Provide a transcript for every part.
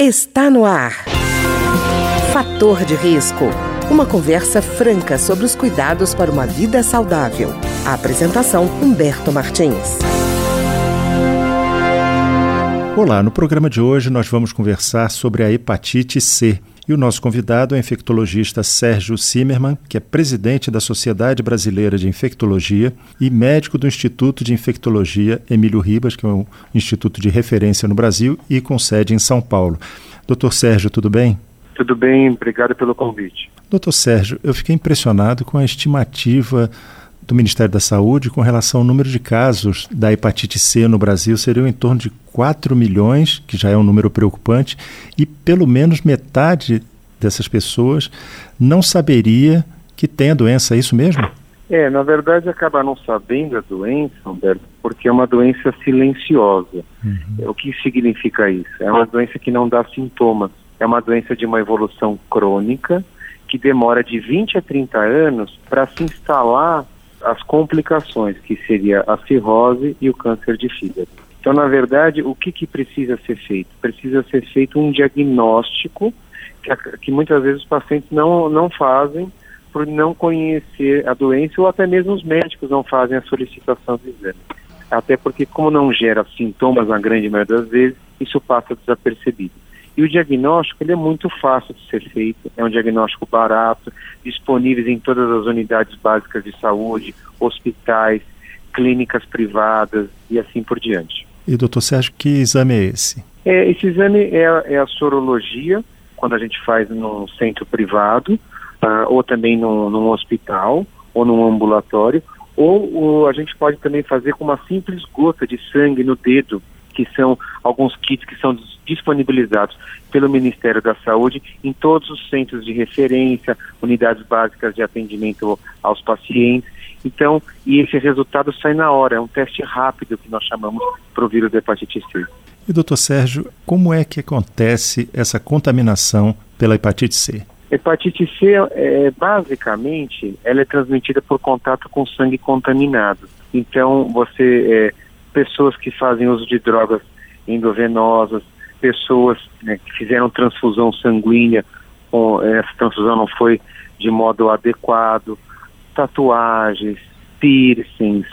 Está no ar. Fator de risco. Uma conversa franca sobre os cuidados para uma vida saudável. A apresentação Humberto Martins. Olá, no programa de hoje nós vamos conversar sobre a hepatite C. E o nosso convidado é o infectologista Sérgio Zimmermann, que é presidente da Sociedade Brasileira de Infectologia e médico do Instituto de Infectologia Emílio Ribas, que é um instituto de referência no Brasil e com sede em São Paulo. Doutor Sérgio, tudo bem? Tudo bem, obrigado pelo convite. Doutor Sérgio, eu fiquei impressionado com a estimativa do Ministério da Saúde com relação ao número de casos da hepatite C no Brasil seriam em torno de 4 milhões, que já é um número preocupante, e pelo menos metade dessas pessoas não saberia que tem a doença, é isso mesmo? É, na verdade acaba não sabendo a doença, Humberto, porque é uma doença silenciosa. Uhum. O que significa isso? É uma doença que não dá sintomas. É uma doença de uma evolução crônica que demora de 20 a 30 anos para se instalar as complicações, que seria a cirrose e o câncer de fígado. Então, na verdade, o que, que precisa ser feito? Precisa ser feito um diagnóstico que, que muitas vezes os pacientes não, não fazem por não conhecer a doença ou até mesmo os médicos não fazem a solicitação do exame. Até porque, como não gera sintomas na grande maioria das vezes, isso passa desapercebido. E o diagnóstico ele é muito fácil de ser feito, é um diagnóstico barato, disponível em todas as unidades básicas de saúde, hospitais, clínicas privadas e assim por diante. E doutor Sérgio, que exame é esse? É, esse exame é, é, a sorologia, quando a gente faz num centro privado, uh, ou também num, num, hospital, ou num ambulatório, ou, ou a gente pode também fazer com uma simples gota de sangue no dedo, que são alguns kits que são disponibilizados pelo Ministério da Saúde em todos os centros de referência, unidades básicas de atendimento aos pacientes. Então, e esse resultado sai na hora, é um teste rápido que nós chamamos para o vírus da hepatite C. E doutor Sérgio, como é que acontece essa contaminação pela hepatite C? Hepatite C, é, basicamente, ela é transmitida por contato com sangue contaminado. Então, você, é, pessoas que fazem uso de drogas endovenosas, pessoas né, que fizeram transfusão sanguínea, ou, essa transfusão não foi de modo adequado, tatuagens, piercings,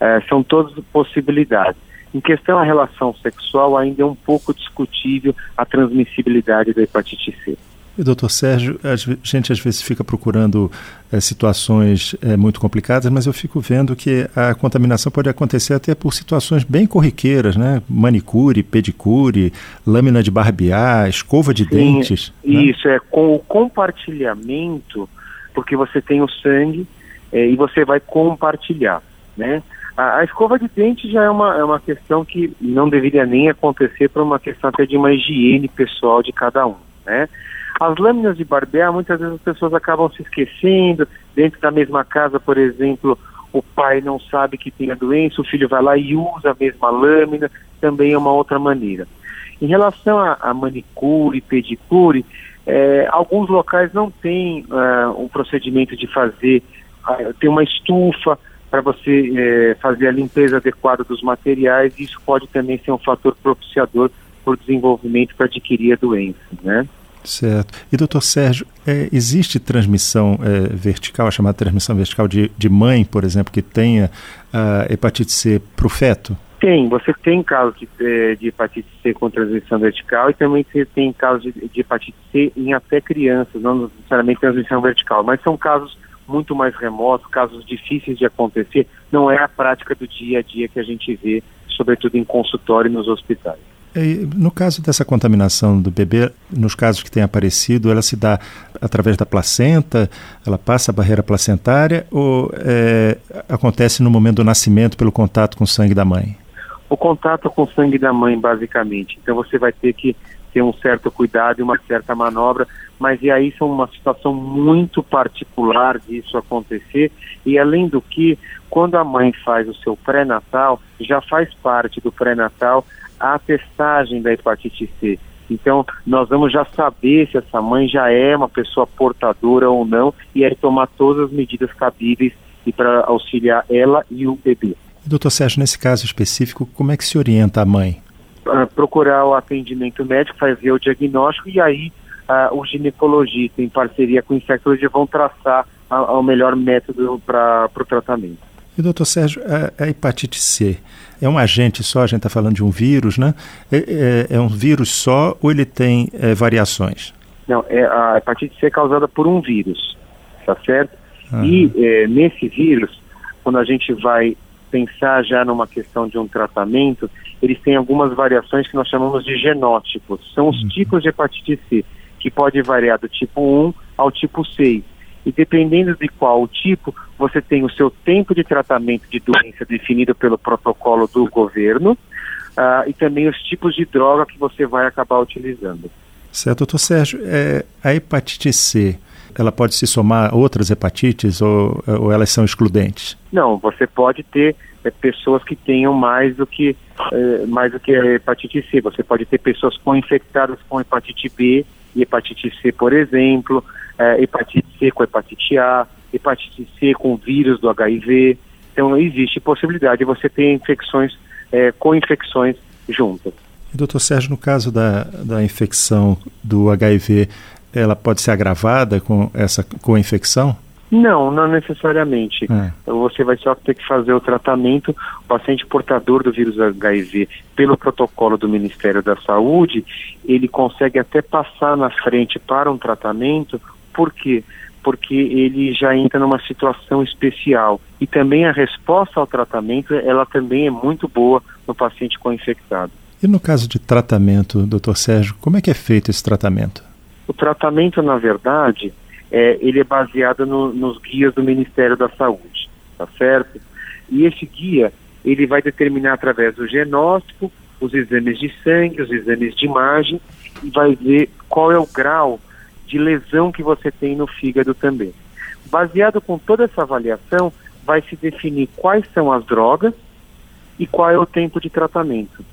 é, são todas possibilidades. Em questão à relação sexual, ainda é um pouco discutível a transmissibilidade da hepatite C. E, doutor Sérgio, a gente às vezes fica procurando é, situações é, muito complicadas, mas eu fico vendo que a contaminação pode acontecer até por situações bem corriqueiras, né? Manicure, pedicure, lâmina de barbear, escova de Sim, dentes. Né? Isso, né? é com o compartilhamento, porque você tem o sangue é, e você vai compartilhar, né? A, a, escova de dente já é uma, é uma questão que não deveria nem acontecer por uma questão até de uma higiene pessoal de cada um, né? As lâminas de barbear, muitas vezes as pessoas acabam se esquecendo, dentro da mesma casa, por exemplo, o pai não sabe que tem a doença, o filho vai lá e usa a mesma lâmina, também é uma outra maneira. Em relação a, a manicure, pedicure, é, alguns locais não têm uh, um procedimento de fazer, uh, tem uma estufa para você uh, fazer a limpeza adequada dos materiais, e isso pode também ser um fator propiciador para o desenvolvimento para adquirir a doença, né? Certo. E, doutor Sérgio, é, existe transmissão é, vertical, a chamada transmissão vertical de, de mãe, por exemplo, que tenha a hepatite C para o feto? Tem, você tem casos de, é, de, hepatite C com transmissão vertical e também você tem casos de, de hepatite C em até crianças, não necessariamente transmissão vertical, mas são casos muito mais remotos, casos difíceis de acontecer, não é a prática do dia a dia que a gente vê, sobretudo em consultório e nos hospitais. No caso dessa contaminação do bebê, nos casos que tem aparecido, ela se dá através da placenta, ela passa a barreira placentária ou é, acontece no momento do nascimento pelo contato com o sangue da mãe? O contato com o sangue da mãe, basicamente. Então você vai ter que ter um certo cuidado e uma certa manobra, mas e aí são uma situação muito particular disso acontecer. E além do que, quando a mãe faz o seu pré-natal, já faz parte do pré-natal a testagem da hepatite C. Então, nós vamos já saber se essa mãe já é uma pessoa portadora ou não, e aí tomar todas as medidas cabíveis e para auxiliar ela e o bebê. Doutor Sérgio, nesse caso específico, como é que se orienta a mãe? uh, procurar o atendimento médico, fazer o diagnóstico e aí uh, o ginecologista, em parceria com o infectologista, vão traçar o melhor método para o tratamento. E doutor Sérgio, a, a, hepatite C é um agente só? A gente está falando de um vírus, né? É, é, é, um vírus só ou ele tem é, variações? Não, é, a hepatite C é causada por um vírus, tá certo? Uhum. E é, nesse vírus, quando a gente vai pensar já numa questão de um tratamento, eles têm algumas variações que nós chamamos de genótipos. São os uhum. tipos de hepatite C, que pode variar do tipo 1 ao tipo 6 e dependendo de qual tipo, você tem o seu tempo de tratamento de doença definido pelo protocolo do governo uh, e também os tipos de droga que você vai acabar utilizando. Certo, doutor Sérgio, é, a hepatite C, ela pode se somar a outras hepatites ou, ou elas são excludentes? Não, você pode ter é, pessoas que tenham mais do que é, mais do que a hepatite C. Você pode ter pessoas com infectadas com hepatite B e hepatite C, por exemplo é, hepatite C com hepatite A, hepatite C com vírus do HIV. Então, existe possibilidade de você ter infecções é, com infecções juntas. E, doutor Sérgio, no caso da, da infecção do HIV, ela pode ser agravada com essa com a infecção? Não, não necessariamente. É. Você vai só ter que fazer o tratamento. O paciente portador do vírus HIV, pelo protocolo do Ministério da Saúde, ele consegue até passar na frente para um tratamento por quê? Porque ele já entra numa situação especial. E também a resposta ao tratamento, ela também é muito boa no paciente com infectado. E no caso de tratamento, doutor Sérgio, como é que é feito esse tratamento? O tratamento, na verdade, é, ele é baseado no, nos guias do Ministério da Saúde, tá certo? E esse guia, ele vai determinar através do genótipo, os exames de sangue, os exames de imagem, e vai ver qual é o grau de lesão que você tem no fígado também. Baseado com toda essa avaliação, vai se definir quais são as drogas e qual é o tempo de tratamento.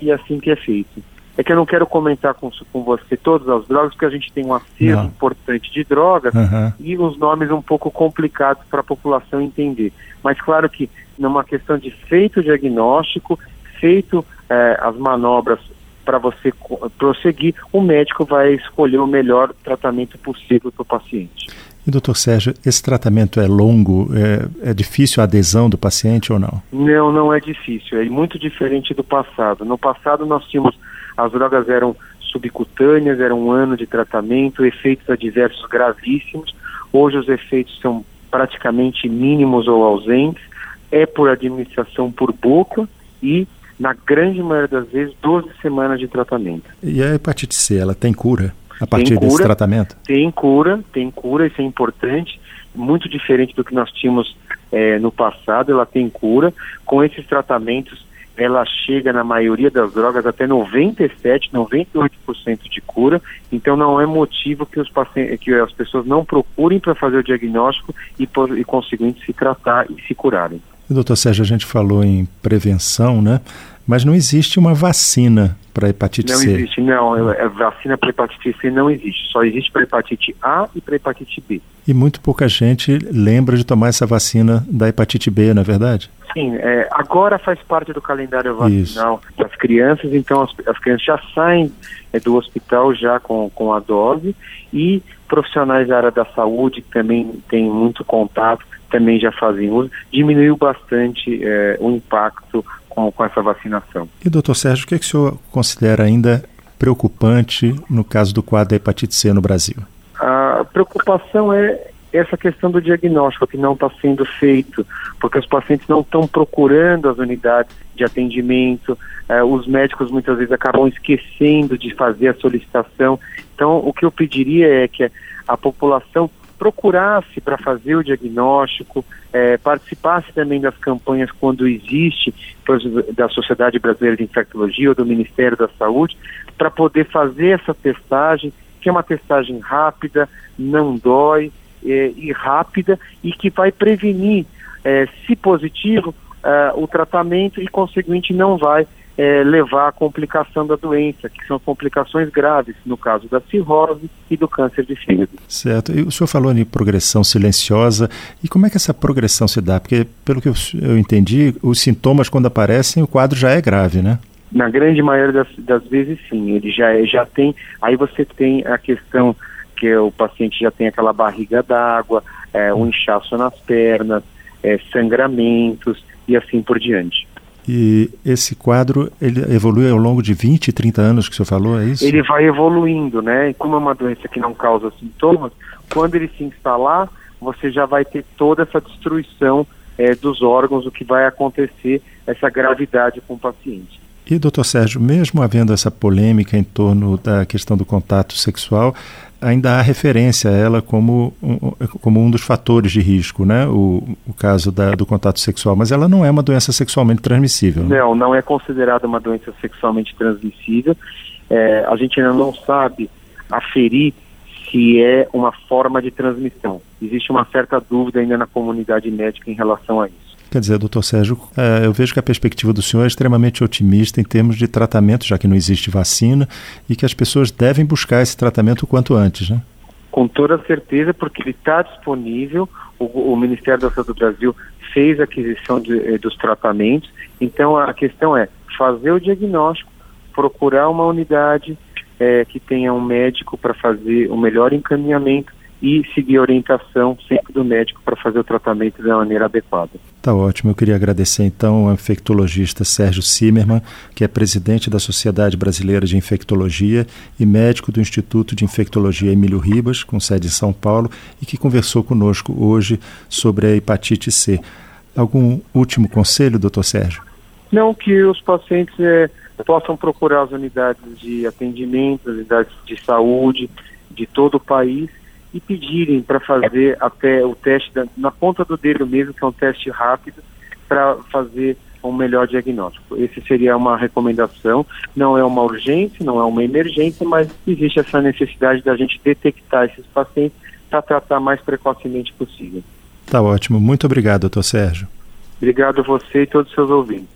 E é assim que é feito. É que eu não quero comentar com, com você todas as drogas, porque a gente tem um acervo não. importante de drogas uhum. e os nomes um pouco complicados para a população entender. Mas claro que numa questão de feito diagnóstico, feito eh, as manobras para você prosseguir, o médico vai escolher o melhor tratamento possível para o paciente. E doutor Sérgio, esse tratamento é longo? É, é, difícil a adesão do paciente ou não? Não, não é difícil. É muito diferente do passado. No passado nós tínhamos, as drogas eram subcutâneas, era um ano de tratamento, efeitos adversos gravíssimos. Hoje os efeitos são praticamente mínimos ou ausentes. É por administração por boca e na grande maioria das vezes, 12 semanas de tratamento. E a hepatite C, ela tem cura a partir cura, desse tratamento? Tem cura, tem cura, isso é importante, muito diferente do que nós tínhamos é, no passado, ela tem cura. Com esses tratamentos, ela chega na maioria das drogas até 97, 98% de cura, então não é motivo que, os pacientes, que as pessoas não procurem para fazer o diagnóstico e, por, e conseguinte se tratar e se curarem. Doutor Sérgio, a gente falou em prevenção, né? Mas não existe uma vacina para hepatite não C. Não existe, não. É, vacina para hepatite C não existe. Só existe para hepatite A e para hepatite B. E muito pouca gente lembra de tomar essa vacina da hepatite B, não é verdade? Sim, é, agora faz parte do calendário vacinal Isso. das crianças, então as, as crianças já saem é, do hospital já com, com a dose e profissionais da área da saúde que também têm muito contato também já fazem uso, diminuiu bastante é, o impacto com, com essa vacinação. E doutor Sérgio, o que, é que o senhor considera ainda preocupante no caso do quadro da hepatite C no Brasil? A preocupação é essa questão do diagnóstico que não está sendo feito, porque os pacientes não estão procurando as unidades de atendimento, eh, os médicos muitas vezes acabam esquecendo de fazer a solicitação. Então, o que eu pediria é que a população procurasse para fazer o diagnóstico, é, participasse também das campanhas quando existe da Sociedade Brasileira de Infectologia ou do Ministério da Saúde, para poder fazer essa testagem, que é uma testagem rápida, não dói é, e rápida e que vai prevenir, é, se positivo, é, o tratamento e, consequentemente, não vai é, levar à complicação da doença, que são complicações graves, no caso da cirrose e do câncer de fígado. Certo. E o senhor falou de progressão silenciosa. E como é que essa progressão se dá? Porque, pelo que eu, eu entendi, os sintomas, quando aparecem, o quadro já é grave, né? Na grande maioria das, das vezes, sim. Ele já, já tem. Aí você tem a questão que o paciente já tem aquela barriga d'água, é, um inchaço nas pernas, é, sangramentos e assim por diante. E esse quadro, ele evolui ao longo de 20, 30 anos que o senhor falou, é isso? Ele vai evoluindo, né? E como é uma doença que não causa sintomas, quando ele se instalar, você já vai ter toda essa destruição é, dos órgãos, o que vai acontecer, essa gravidade com o paciente. E, doutor Sérgio, mesmo havendo essa polêmica em torno da questão do contato sexual, ainda há referência a ela como um, como um dos fatores de risco, né? O, o caso da, do contato sexual, mas ela não é uma doença sexualmente transmissível. Né? Não, não é considerada uma doença sexualmente transmissível. É, a gente ainda não sabe aferir se é uma forma de transmissão. Existe uma certa dúvida ainda na comunidade médica em relação a isso. Quer dizer, doutor Sérgio, é, eu vejo que a perspectiva do senhor é extremamente otimista em termos de tratamento, já que não existe vacina, e que as pessoas devem buscar esse tratamento o quanto antes, né? Com toda certeza, porque ele está disponível, o, o, Ministério da Saúde do Brasil fez a aquisição de, eh, dos tratamentos, então a questão é fazer o diagnóstico, procurar uma unidade é, que tenha um médico para fazer o melhor encaminhamento e seguir a orientação sempre do médico para fazer o tratamento da maneira adequada. Tá ótimo. Eu queria agradecer então ao infectologista Sérgio Zimmermann, que é presidente da Sociedade Brasileira de Infectologia e médico do Instituto de Infectologia Emílio Ribas, com sede em São Paulo, e que conversou conosco hoje sobre a hepatite C. Algum último conselho, doutor Sérgio? Não, que os pacientes é, possam procurar as unidades de atendimento, as unidades de saúde de todo o país e pedirem para fazer até o teste da, na ponta do dedo mesmo, que é um teste rápido, para fazer um melhor diagnóstico. Esse seria uma recomendação. Não é uma urgência, não é uma emergência, mas existe essa necessidade da gente detectar esses pacientes para tratar mais precocemente possível. Tá ótimo. Muito obrigado, doutor Sérgio. Obrigado a você e todos os seus ouvintes.